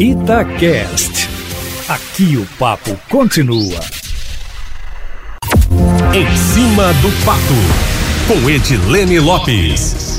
Itacast. Aqui o papo continua. Em cima do papo, com Edilene Lopes.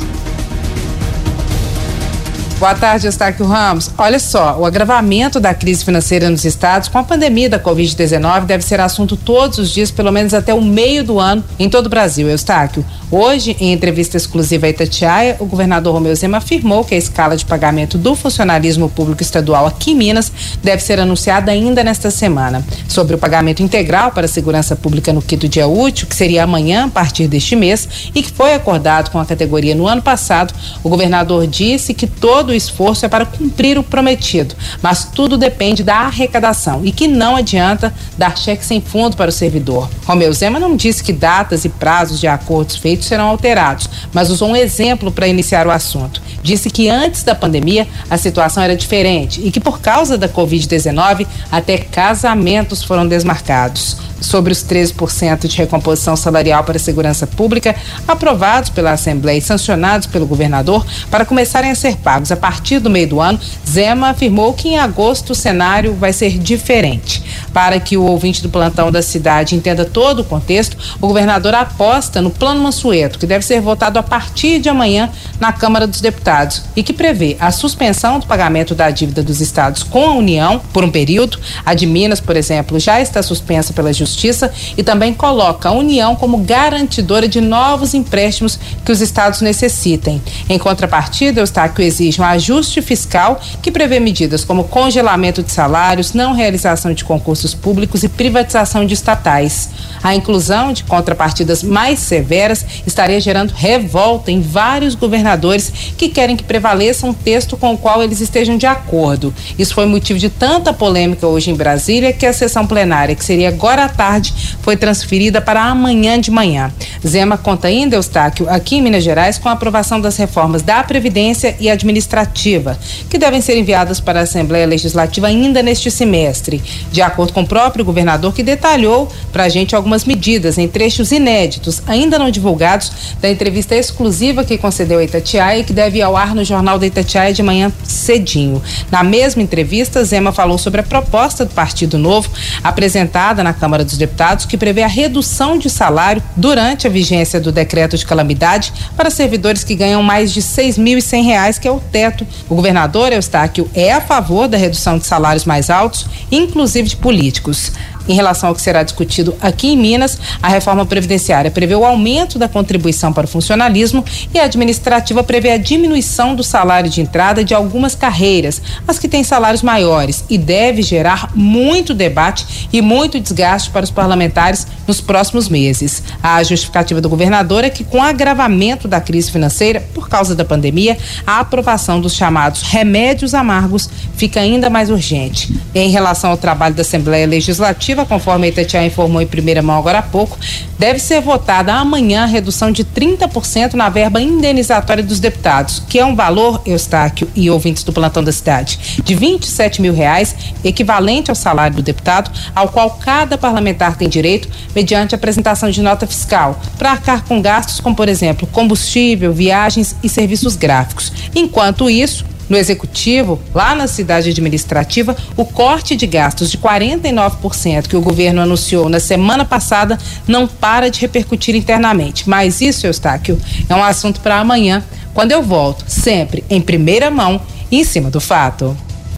Boa tarde, Eustáquio Ramos. Olha só, o agravamento da crise financeira nos estados com a pandemia da Covid-19 deve ser assunto todos os dias, pelo menos até o meio do ano, em todo o Brasil. Eustáquio, hoje, em entrevista exclusiva a Itatiaia, o governador Romeu Zema afirmou que a escala de pagamento do funcionalismo público estadual aqui em Minas deve ser anunciada ainda nesta semana. Sobre o pagamento integral para a segurança pública no quinto dia útil, que seria amanhã, a partir deste mês, e que foi acordado com a categoria no ano passado, o governador disse que todo o esforço é para cumprir o prometido, mas tudo depende da arrecadação e que não adianta dar cheque sem fundo para o servidor. Romeu Zema não disse que datas e prazos de acordos feitos serão alterados, mas usou um exemplo para iniciar o assunto. Disse que antes da pandemia a situação era diferente e que por causa da Covid-19 até casamentos foram desmarcados sobre os 13% de recomposição salarial para a segurança pública aprovados pela Assembleia e sancionados pelo governador para começarem a ser pagos a partir do meio do ano, Zema afirmou que em agosto o cenário vai ser diferente. Para que o ouvinte do plantão da cidade entenda todo o contexto, o governador aposta no Plano Mansueto, que deve ser votado a partir de amanhã na Câmara dos Deputados e que prevê a suspensão do pagamento da dívida dos estados com a União por um período. A de Minas, por exemplo, já está suspensa pela Justiça e também coloca a União como garantidora de novos empréstimos que os estados necessitem. Em contrapartida, o Eustáquio exige um ajuste fiscal que prevê medidas como congelamento de salários, não realização de concursos públicos e privatização de estatais. A inclusão de contrapartidas mais severas estaria gerando revolta em vários governadores que querem que prevaleça um texto com o qual eles estejam de acordo. Isso foi motivo de tanta polêmica hoje em Brasília que a sessão plenária, que seria agora à tarde, foi transferida para amanhã de manhã. Zema conta ainda, Eustáquio, aqui em Minas Gerais, com a aprovação das reformas da Previdência e Administrativa, que devem ser enviadas para a Assembleia Legislativa ainda neste semestre. De acordo com o próprio governador, que detalhou para a gente algumas medidas em trechos inéditos, ainda não divulgados, da entrevista exclusiva que concedeu a Itatiaia e que deve ir ao ar no Jornal da Itatiaia de manhã cedinho. Na mesma entrevista, Zema falou sobre a proposta do Partido Novo, apresentada na Câmara dos Deputados, que prevê a redução de salário durante a vigência do decreto de calamidade para servidores que ganham mais de R$ 6.100, que é o teto. O governador Eustáquio é a favor da redução de salários mais altos, inclusive de políticos. Em relação ao que será discutido aqui em Minas, a reforma previdenciária prevê o aumento da contribuição para o funcionalismo e a administrativa prevê a diminuição do salário de entrada de algumas carreiras, as que têm salários maiores, e deve gerar muito debate e muito desgaste para os parlamentares nos próximos meses. A justificativa do governador é que, com o agravamento da crise financeira por causa da pandemia, a aprovação dos chamados remédios amargos fica ainda mais urgente. Em relação ao trabalho da Assembleia Legislativa, conforme a Itatiaia informou em primeira mão agora há pouco, deve ser votada amanhã a redução de 30% na verba indenizatória dos deputados, que é um valor, Eustáquio e ouvintes do plantão da cidade, de 27 mil reais, equivalente ao salário do deputado, ao qual cada parlamentar tem direito, mediante apresentação de nota fiscal, para arcar com gastos como, por exemplo, combustível, viagens e serviços gráficos. Enquanto isso, no executivo, lá na cidade administrativa, o corte de gastos de 49% que o governo anunciou na semana passada não para de repercutir internamente. Mas isso, Eustáquio, é um assunto para amanhã, quando eu volto, sempre em primeira mão e em cima do fato.